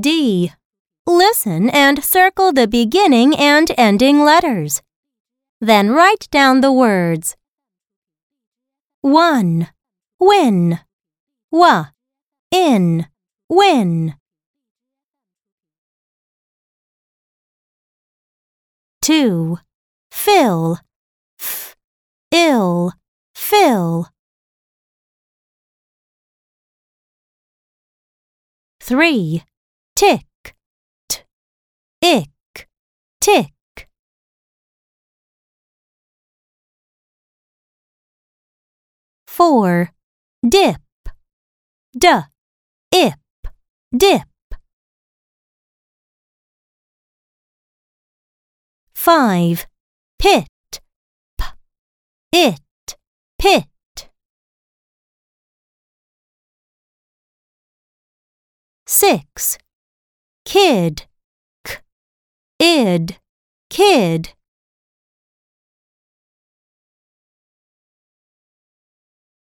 D. Listen and circle the beginning and ending letters. Then write down the words. 1. Win. W. In. Win. 2. Fill. F. Ill. Fill. 3. Tick. T. Ick. Tick. 4. Dip. D. Ip. Dip. 5. Pit. P. It. Pit. 6. Kid. K. Id. Kid.